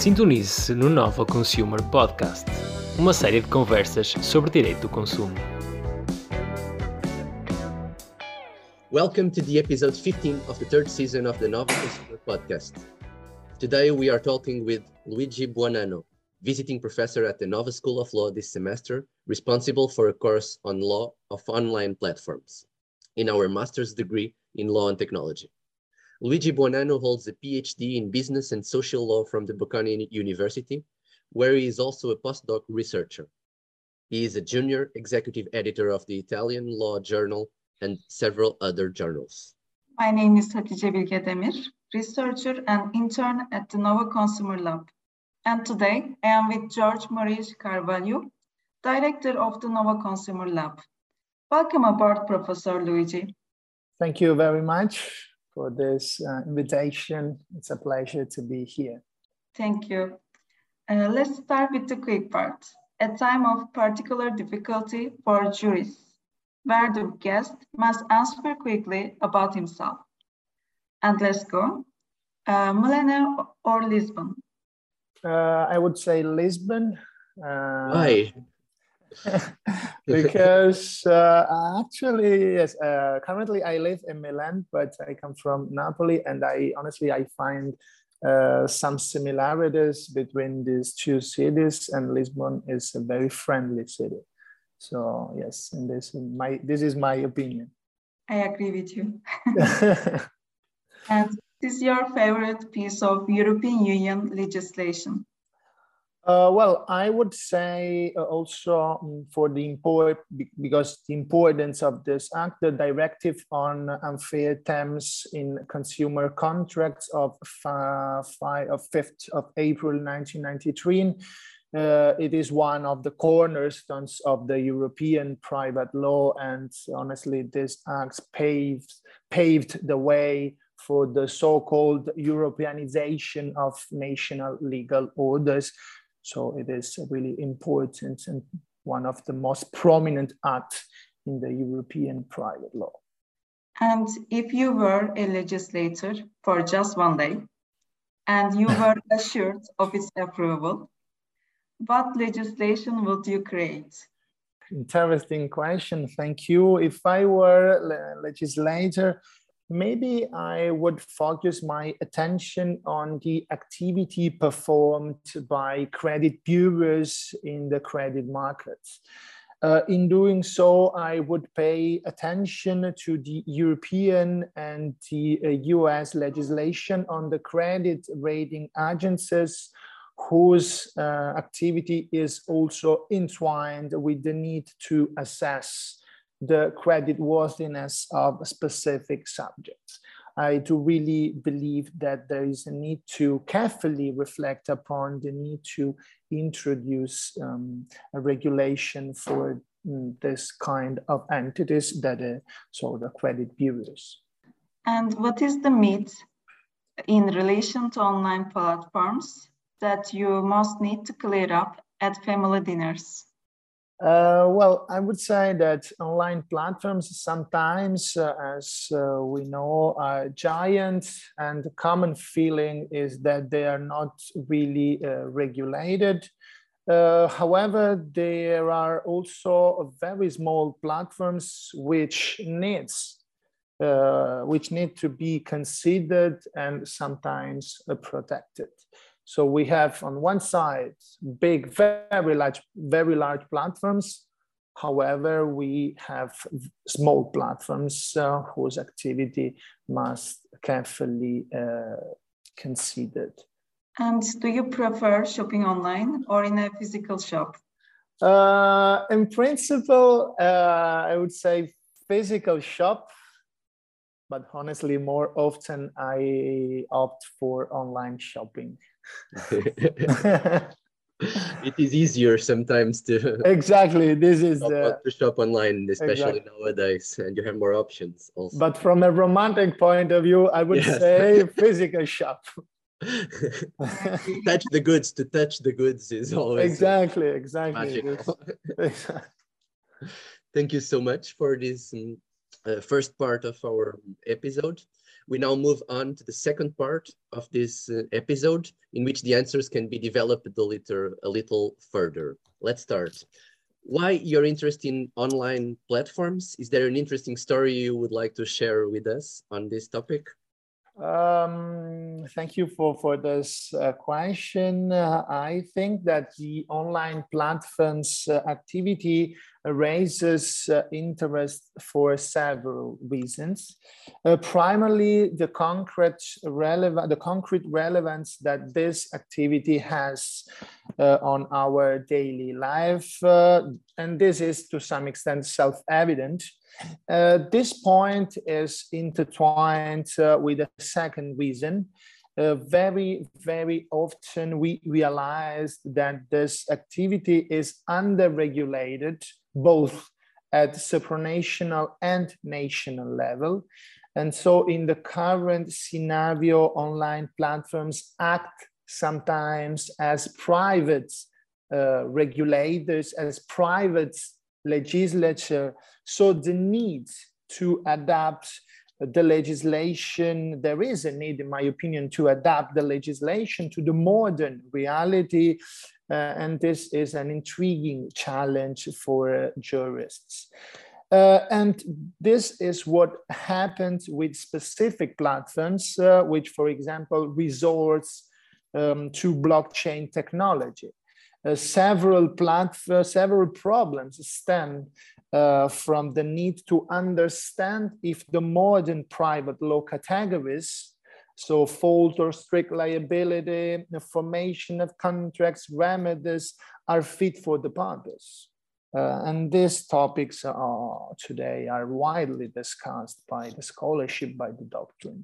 Sintonize-se no Nova Consumer Podcast, uma série de conversas sobre direito do consumo. Welcome to the episode 15 of the third season of the Nova Consumer Podcast. Today we are talking with Luigi Buonanno, visiting professor at the Nova School of Law this semester, responsible for a course on law of online platforms in our master's degree in law and technology. Luigi Buonanno holds a PhD in business and social law from the Bocconi University, where he is also a postdoc researcher. He is a junior executive editor of the Italian Law Journal and several other journals. My name is Hatice Bilge Demir, researcher and intern at the Nova Consumer Lab. And today I am with Jorge Morais Carvalho, director of the Nova Consumer Lab. Welcome aboard, Professor Luigi. Thank you very much for this uh, invitation. It's a pleasure to be here. Thank you. Uh, let's start with the quick part. A time of particular difficulty for jurists, where the guest must answer quickly about himself. And let's go. Uh, Milano or Lisbon? Uh, I would say Lisbon. Uh, Why? Because uh, actually, yes, uh, currently I live in Milan, but I come from Napoli, and I honestly I find uh, some similarities between these two cities, and Lisbon is a very friendly city. So yes, and this my this is my opinion. I agree with you. and this is your favorite piece of European Union legislation? Uh, well, I would say uh, also um, for the import because the importance of this act, the directive on unfair terms in consumer contracts of five of fifth of April 1993. Uh, it is one of the cornerstones of the European private law, and honestly, this act paved paved the way for the so-called Europeanization of national legal orders so it is really important and one of the most prominent acts in the European private law. And if you were a legislator for just one day and you were assured of its approval, what legislation would you create? Interesting question. Thank you. If I were a legislator, maybe I would focus my attention on the activity performed by credit bureaus in the credit markets. Uh, in doing so, I would pay attention to the European and the uh, US legislation on the credit rating agencies whose uh, activity is also entwined with the need to assess the credit worthiness of specific subjects. I do really believe that there is a need to carefully reflect upon the need to introduce um, a regulation for um, this kind of entities that are sort of credit bureaus. And what is the myth in relation to online platforms that you most need to clear up at family dinners? Uh, well, I would say that online platforms sometimes, uh, as uh, we know, are giant, and the common feeling is that they are not really uh, regulated. Uh, however, there are also very small platforms which needs uh, which need to be considered and sometimes protected. So we have on one side big, very large, very large platforms. However, we have small platforms uh, whose activity must carefully uh, considered. And do you prefer shopping online or in a physical shop? Uh, in principle, uh, I would say physical shop, but honestly, more often I opt for online shopping. it is easier sometimes to exactly this is shop, the, to shop online especially exactly. nowadays and you have more options also but from a romantic point of view i would yes. say physical shop touch the goods to touch the goods is always exactly exactly thank you so much for this um, uh, first part of our episode. We now move on to the second part of this uh, episode in which the answers can be developed a little, a little further. Let's start. Why your interest in online platforms? Is there an interesting story you would like to share with us on this topic? Um, thank you for, for this uh, question. Uh, I think that the online platforms uh, activity raises uh, interest for several reasons. Uh, primarily, the concrete, relevant, the concrete relevance that this activity has uh, on our daily life. and this is to some extent self-evident uh, this point is intertwined uh, with a second reason. Uh, very, very often we realize that this activity is under-regulated both at supranational and national level. And so in the current scenario, online platforms act sometimes as private uh, regulators, as private legislature. So the need to adapt the legislation, there is a need, in my opinion, to adapt the legislation to the modern reality. Uh, and this is an intriguing challenge for uh, jurists. Uh, and this is what happens with specific platforms, uh, which, for example, resorts um, to blockchain technology uh, several platforms, several problems stem uh, from the need to understand if the modern private law categories, so fault or strict liability, the formation of contracts, remedies, are fit for the purpose. Uh, and these topics are today are widely discussed by the scholarship, by the doctrine.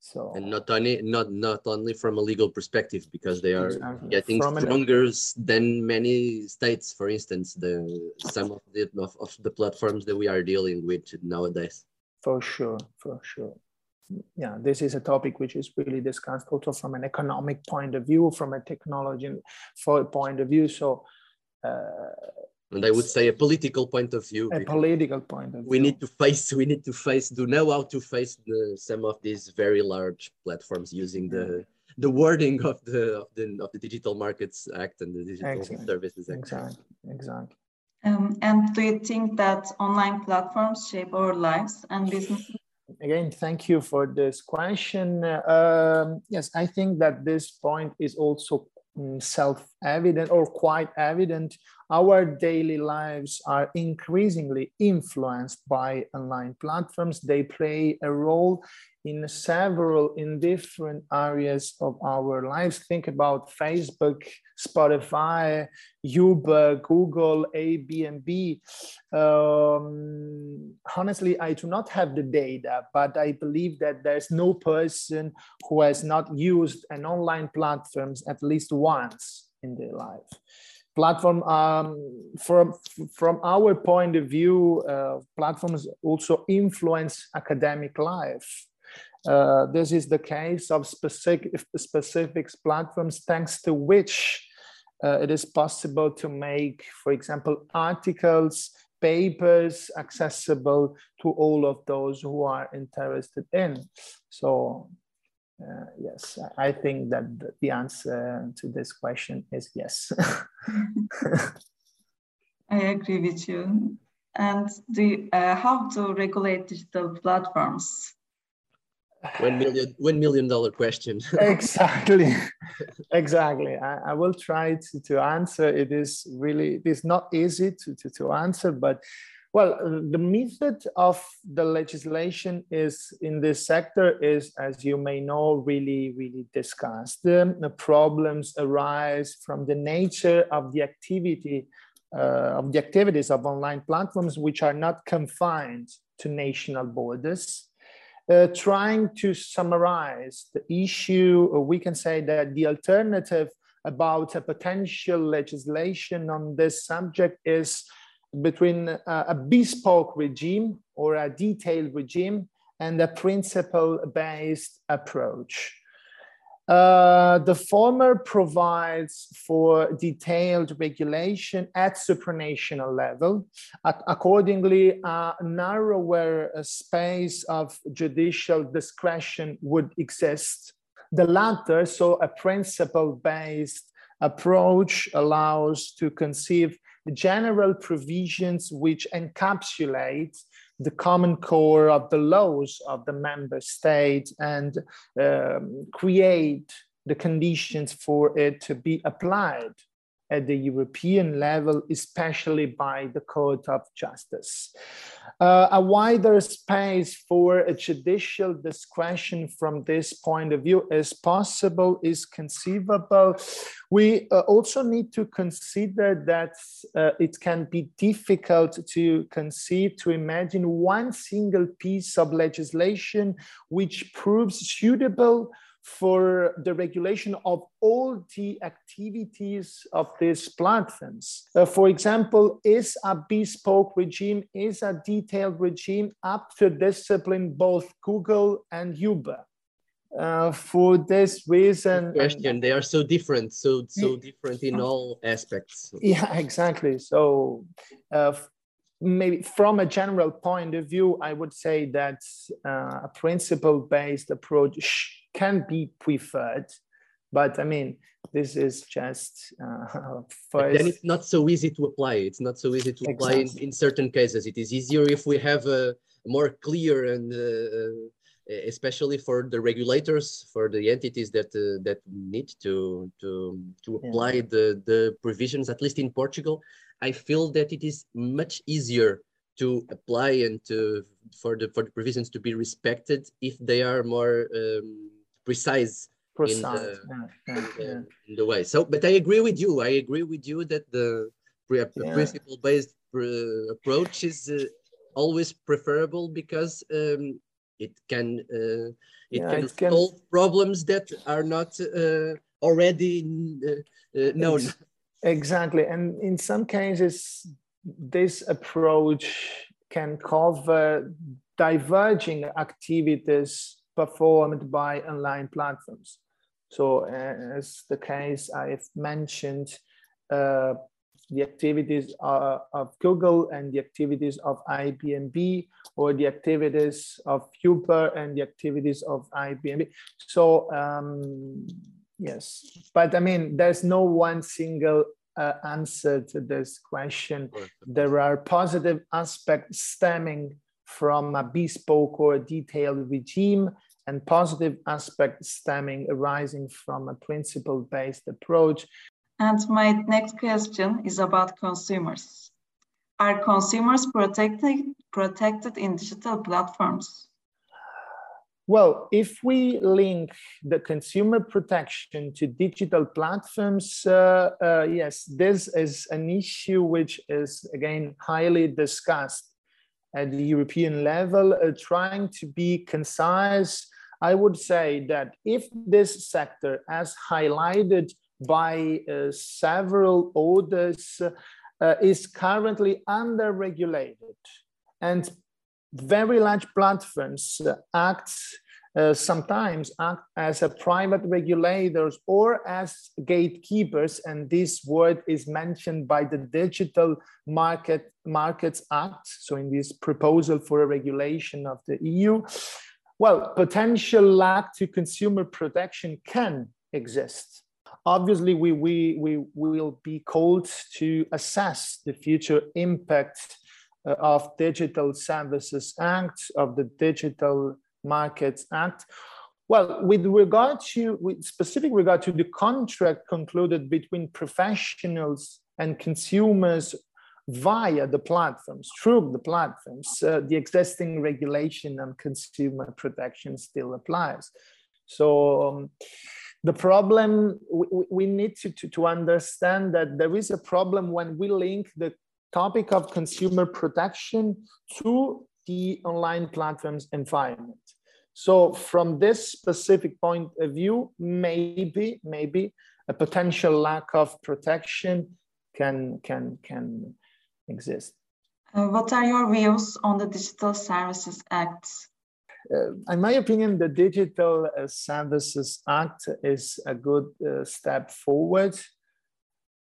So and not only not not only from a legal perspective because they are exactly. getting from stronger an... than many states. For instance, the some of the of, of the platforms that we are dealing with nowadays. For sure, for sure. Yeah, this is a topic which is really discussed also from an economic point of view, from a technology point of view. So uh, and I would say a political point of view. A political point of view. We need to face. We need to face. Do know how to face the some of these very large platforms using the the wording of the of the of the Digital Markets Act and the Digital exactly. Services Act. Exactly. Exactly. Um, and do you think that online platforms shape our lives and businesses? Again, thank you for this question. Um, yes, I think that this point is also mm, Mm, self-evident or quite evident our daily lives are increasingly influenced by online platforms. They play a role in several, in different areas of our lives. Think about Facebook, Spotify, Uber, Google, Airbnb. Um, honestly, I do not have the data, but I believe that there's no person who has not used an online platforms at least once in their life platform um, from from our point of view uh, platforms also influence academic life uh, this is the case of specific specific platforms thanks to which uh, it is possible to make for example articles papers accessible to all of those who are interested in so uh, yes, I think that the answer to this question is yes. I agree with you. And the, uh, how to regulate digital platforms? One million, one million dollar question. exactly, exactly. I, I, will try to, to answer. It is really, it is not easy to, to, to answer, but well, the method of the legislation is in this sector is, as you may know, really, really discussed. The problems arise from the nature of the activity uh, of the activities of online platforms, which are not confined to national borders. Uh, trying to summarize the issue, we can say that the alternative about a potential legislation on this subject is between a, a bespoke regime or a detailed regime and a principle-based approach. Uh, the former provides for detailed regulation at supranational level. accordingly, a narrower space of judicial discretion would exist. The latter, so a principle-based approach allows to conceive general provisions which encapsulate the common core of the laws of the member state and um, create the conditions for it to be applied at the European level, especially by the Court of Justice. Uh, a wider space for a judicial discretion from this point of view is possible, is conceivable. We uh, also need to consider that uh, it can be difficult to conceive, to imagine one single piece of legislation which proves suitable for the regulation of all the activities of these platforms. Uh, for example, is a bespoke regime, is a detailed regime up to discipline both Google and Uber? Uh, for this reason Good question they are so different so so different in all aspects yeah exactly so uh, maybe from a general point of view i would say that uh, a principle based approach can be preferred. But I mean, this is just uh, first. Then it's not so easy to apply. It's not so easy to apply exactly. in, in certain cases. It is easier if we have a more clear and uh, especially for the regulators, for the entities that uh, that need to to to apply yeah. the the provisions. At least in Portugal, I feel that it is much easier to apply and to for the for the provisions to be respected if they are more um, precise, precise. In, the, yeah, in, the, in, the, way. So, but I agree with you. I agree with you that the principle-based approach is uh, always preferable because um, it can uh, it, can it can solve problems that are not uh, already uh, uh, known. Exactly, and in some cases, this approach can cover diverging activities performed by online platforms. So as the case I've mentioned, uh, the activities uh, of Google and the activities of Airbnb or the activities of Uber and the activities of Airbnb. So um, yes, but I mean, there's no one single uh, answer to this question. There are positive aspects stemming from a bespoke or detailed regime and positive aspects stemming arising from a principle-based approach. And my next question is about consumers. Are consumers protected, protected in digital platforms? Well, if we link the consumer protection to digital platforms, uh, uh, yes, this is an issue which is again highly discussed at the European level, uh, trying to be concise I would say that if this sector, as highlighted by uh, several orders, uh, is currently under-regulated and very large platforms act uh, sometimes act as a private regulators or as gatekeepers, and this word is mentioned by the Digital Market Markets Act. So, in this proposal for a regulation of the EU, well, potential lack to consumer protection can exist. Obviously, we, we, we will be called to assess the future impact uh, of Digital Services Act, of the Digital Markets Act. Well, with regard to, with specific regard to the contract concluded between professionals and consumers via the platforms, through the platforms, uh, the existing regulation on consumer protection still applies. So um, the problem, we, we need to, to, to understand that there is a problem when we link the topic of consumer protection to the online platforms environment. So from this specific point of view, maybe, maybe a potential lack of protection can, can, can exist. Uh, what are your views on the Digital Services Act? uh, in my opinion, the Digital Services Act is a good uh, step forward.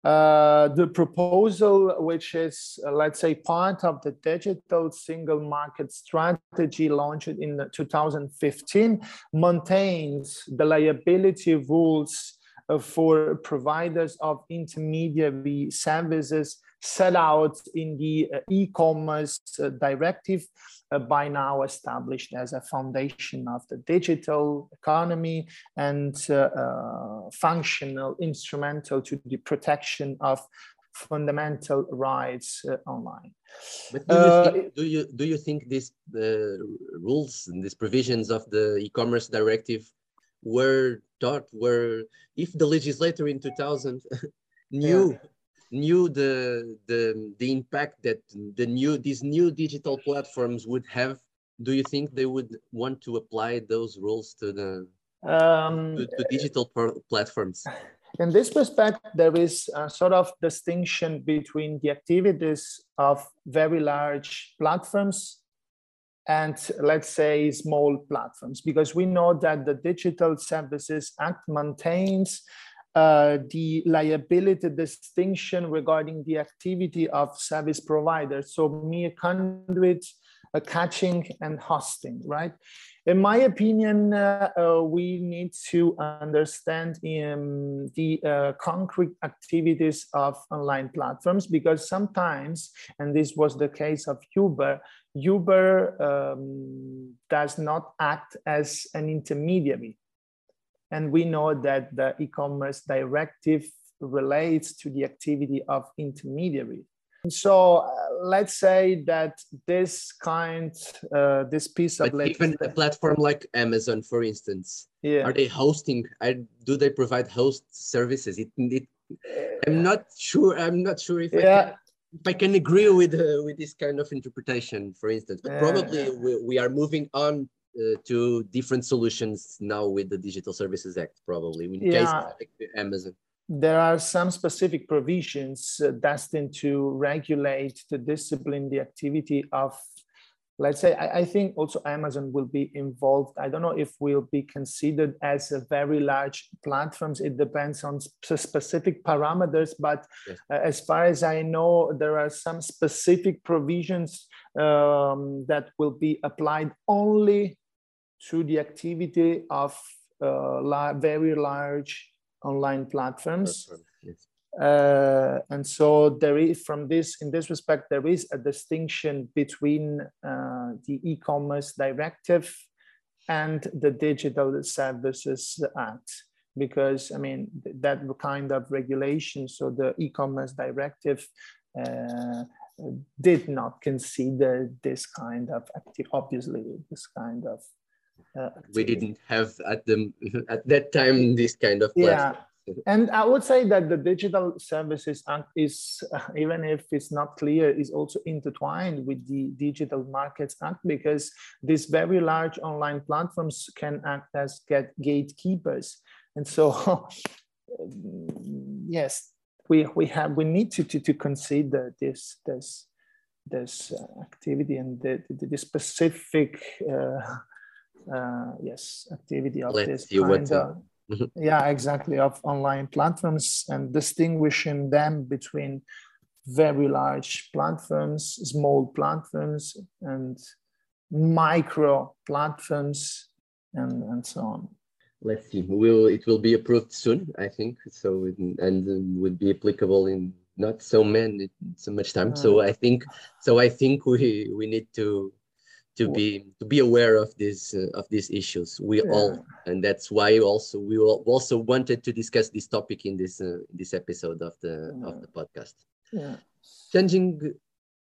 Uh, the proposal, which is, uh, let's say, part of the digital single market strategy launched in 2015, maintains the liability rules uh, for providers of intermediary services set out in the uh, e-commerce uh, directive uh, by now established as a foundation of the digital economy and functional instrumental to the protection of fundamental rights uh, online. But do you, uh, think, do you do you think these uh, rules and these provisions of the e-commerce directive were thought were if the legislator in 2000 knew yeah knew the the the impact that the new these new digital platforms would have do you think they would want to apply those rules to the um, to, to digital platforms? In this respect there is a sort of distinction between the activities of very large platforms and let's say small platforms because we know that the digital services act maintains uh, the liability distinction regarding the activity of service providers. So mere conduit, uh, caching and hosting, right? In my opinion, uh, uh we need to understand um, the uh, concrete activities of online platforms because sometimes, and this was the case of Uber, Uber um, does not act as an intermediary and we know that the e-commerce directive relates to the activity of intermediary. So uh, let's say that this kind, uh, this piece of but even a platform like Amazon, for instance, yeah. are they hosting? Are, do they provide host services? It, it, I'm not sure. I'm not sure if yeah. I can, if I can agree with uh, with this kind of interpretation, for instance. But probably we, we are moving on uh, to different solutions now with the Digital Services Act, probably in yeah. case Amazon. There are some specific provisions uh, destined to regulate to discipline the activity of let's say I, I, think also amazon will be involved i don't know if we'll be considered as a very large platforms it depends on sp specific parameters but yes. uh, as far as i know there are some specific provisions um, that will be applied only through the activity of uh, very large online platforms. Yes. Uh, and so there is from this in this respect there is a distinction between uh, the e-commerce directive and the digital services act because i mean that kind of regulation so the e-commerce directive uh, did not consider this kind of active obviously this kind of uh, we didn't have at the at that time this kind of platform. yeah and i would say that the digital services act is uh, even if it's not clear is also intertwined with the digital markets act because these very large online platforms can act as get gatekeepers. And so yes we we have we need to to, to consider this this this uh, activity and the, the, the specific uh, uh, yes activity of Let's this kind of, mm-hmm. yeah exactly of online platforms and distinguishing them between very large platforms small platforms and micro platforms and and so on let's see will it will be approved soon i think so and um, would be applicable in not so many so much time uh, so i think so i think we we need to to be to be aware of these uh, of these issues we yeah. all and that's why also we also wanted to discuss this topic in this uh, this episode of the yeah. of the podcast yeah changing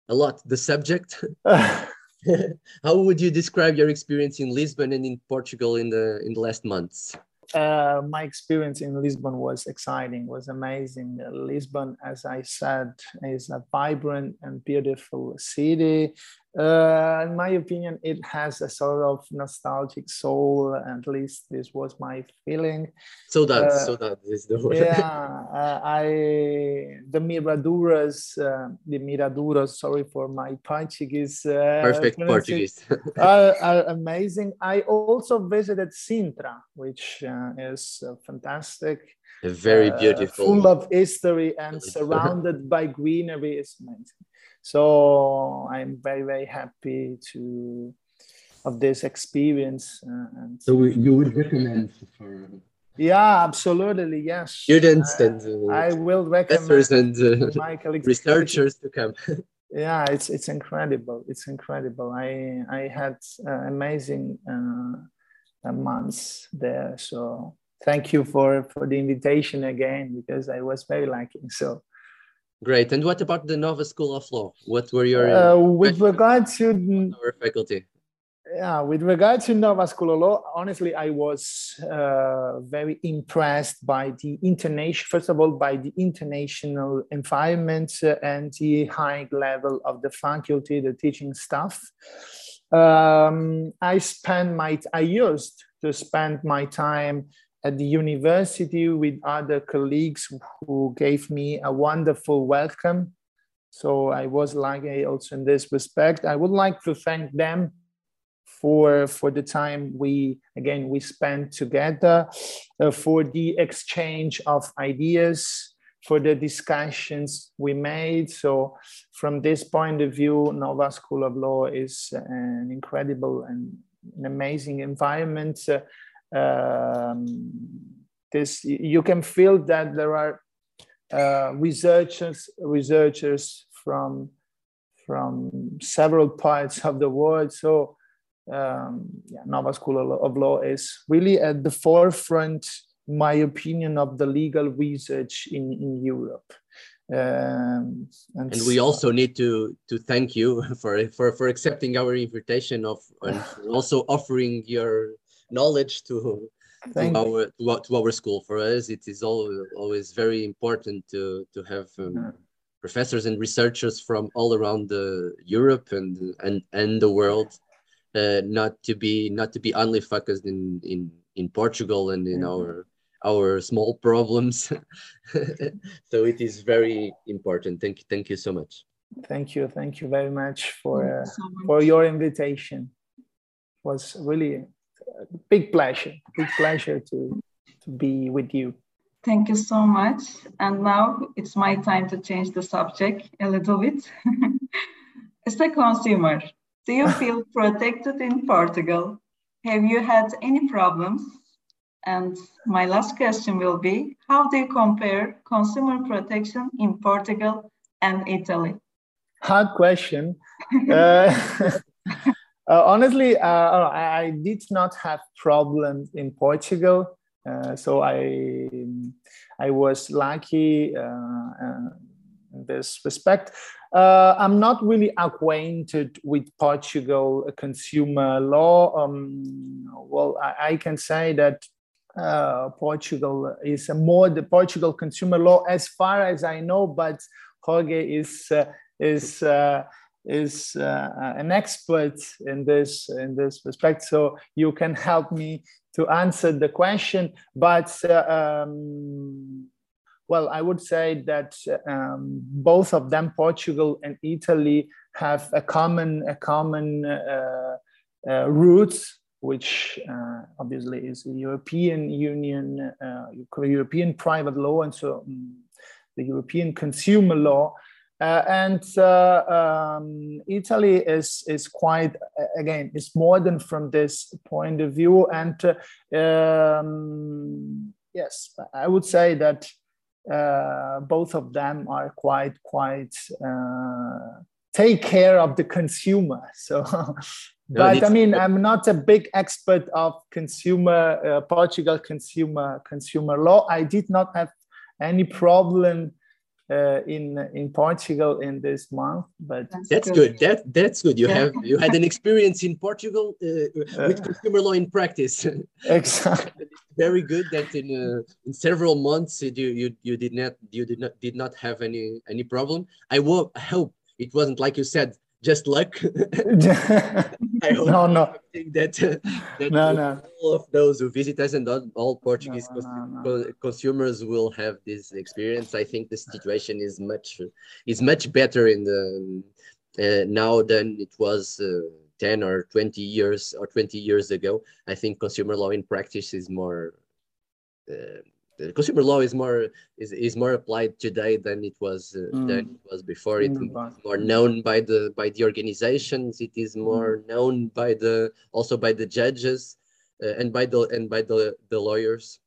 a lot the subject how would you describe your experience in lisbon and in portugal in the in the last months uh, my experience in Lisbon was exciting, was amazing. Uh, Lisbon, as I said, is a vibrant and beautiful city. Uh, in my opinion, it has a sort of nostalgic soul. At least this was my feeling. So that, uh, so that is the word. Yeah, uh, I the Miraduras, uh, the Miraduras. Sorry for my Portuguese. Uh, Perfect Portuguese. are, are, amazing. I also visited Sintra, which uh, is fantastic. Very beautiful. full of history and surrounded by greenery. is amazing. So I'm very, very happy to of this experience. Uh, and so you would recommend for yeah, absolutely, yes. Students and uh, I will recommend and uh, researchers to come. yeah, it's it's incredible. It's incredible. I I had uh, amazing uh, months there. So thank you for for the invitation again because I was very lucky. So Great. And what about the Nova School of Law? What were your uh, with regard to our faculty? Yeah, with regard to Nova School of Law, honestly, I was uh, very impressed by the international. First of all, by the international environment uh, and the high level of the faculty, the teaching staff. Um, I spent my I used to spend my time at the university with other colleagues who gave me a wonderful welcome. So I was lucky also in this respect. I would like to thank them for for the time we again we spent together, uh, for the exchange of ideas, for the discussions we made. So from this point of view, Nova School of Law is an incredible and an amazing environment. Uh, um, this you can feel that there are uh, researchers researchers from from several parts of the world. So um, yeah, Nova School of Law is really at the forefront, my opinion, of the legal research in, in Europe. Um, and, and, we also need to to thank you for for for accepting our invitation of and also offering your knowledge to to our, to our, to our school. For us, it is always, always very important to to have um, professors and researchers from all around the Europe and and and the world, uh, not to be not to be only focused in in in Portugal and in our our small problems. so it is very important. Thank you, thank you so much. Thank you, thank you very much for uh, so much. for your invitation. It was really big pleasure, big pleasure to, to be with you. Thank you so much. And now it's my time to change the subject a little bit. As a consumer, do you feel protected in Portugal? Have you had any problems? And my last question will be How do you compare consumer protection in Portugal and Italy? Hard question. uh, Uh, honestly, uh, I, I, did not have problems in Portugal, uh, so I I was lucky uh, uh, in this respect. Uh, I'm not really acquainted with Portugal consumer law. Um, well, I, I, can say that Portugal is more the Portugal consumer law, as far as I know. But Jorge is is is uh, an expert in this in this respect. So you can help me to answer the question but uh, um, well i would say that um, both of them portugal and italy have a common a common uh, uh roots which uh, obviously is european union uh, european private law and so um, the european consumer law uh, and uh, um, Italy is is quite again is modern from this point of view, and uh, um, yes, I would say that uh, both of them are quite quite uh, take care of the consumer. So. but I mean, I'm not a big expert of consumer uh, Portugal consumer consumer law. I did not have any problem uh, in in Portugal in this month. But that's, that's good. good. That that's good. You yeah. have you had an experience in Portugal uh, with uh, consumer law in practice. exactly. Very good. That in uh, in several months you you you did not you did not did not have any any problem. I, wo- I hope it wasn't like you said just luck. I hope no, no, I think that, that no, no. all of those who visit us and all, all Portuguese No, cons- no, no. co- consumers will have this experience. I think the situation is much is much better in the uh, now than it was uh, 10 or 20 years or 20 years ago. I think consumer law in practice is more uh, the consumer law is more is, is more applied today than it was uh, than Mm. it was before. It Mm, more known by the by the organizations. It is more known by the also by the judges uh, and by the and by the the lawyers.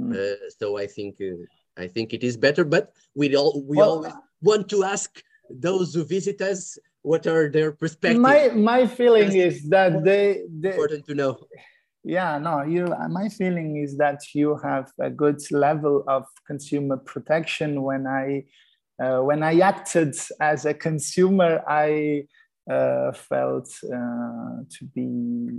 Mm. Uh, so I think uh, I think it is better. But we all we Well, always want to ask those who visit us what are their perspectives. My my feeling is that they, they important to know. Yeah no you my feeling is that you have a good level of consumer protection. When i uh, when i acted as a consumer i uh, felt uh, to be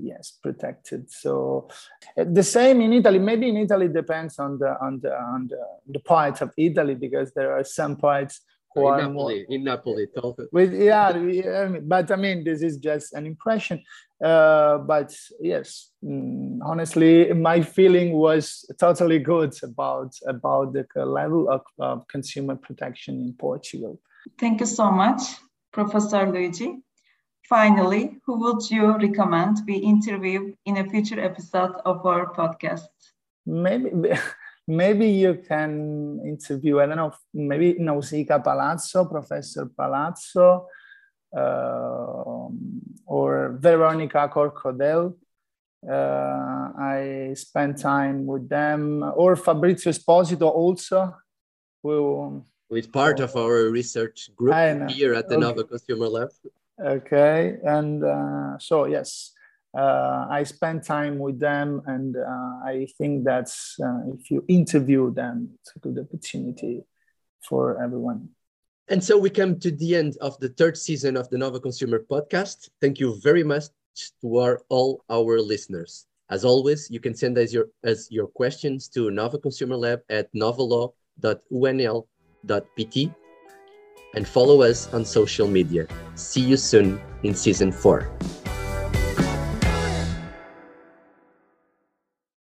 yes protected. So uh, the same in italy. Maybe in italy depends on the on the on the, the part of italy because there are some parts In are more Napoli, in Napoli, tell- with yeah, yeah, but I mean, this is just an impression. Uh, but yes, mm, honestly, my feeling was totally good about about the level of, of consumer protection in Portugal. Thank you so much, Professor Luigi. Finally, who would you recommend we interview in a future episode of our podcast? Maybe maybe you can interview. I don't know. Maybe Nausica Palazzo, Professor Palazzo, um, or Veronica Corcodel. Uh, I spent time with them, or Fabrizio Esposito also. Who, with part of our research group here at the Okay. Nova Consumer Lab. okay, and uh, so yes, uh, I spent time with them, and uh, I think that's uh, if you interview them, it's a good opportunity for everyone. And so we come to the end of the third season of the Nova Consumer Podcast. Thank you very much to our, all our listeners. As always, you can send us your, us your questions to Nova Consumer Lab at novalaw.unl.pt and follow us on social media. See you soon in season four.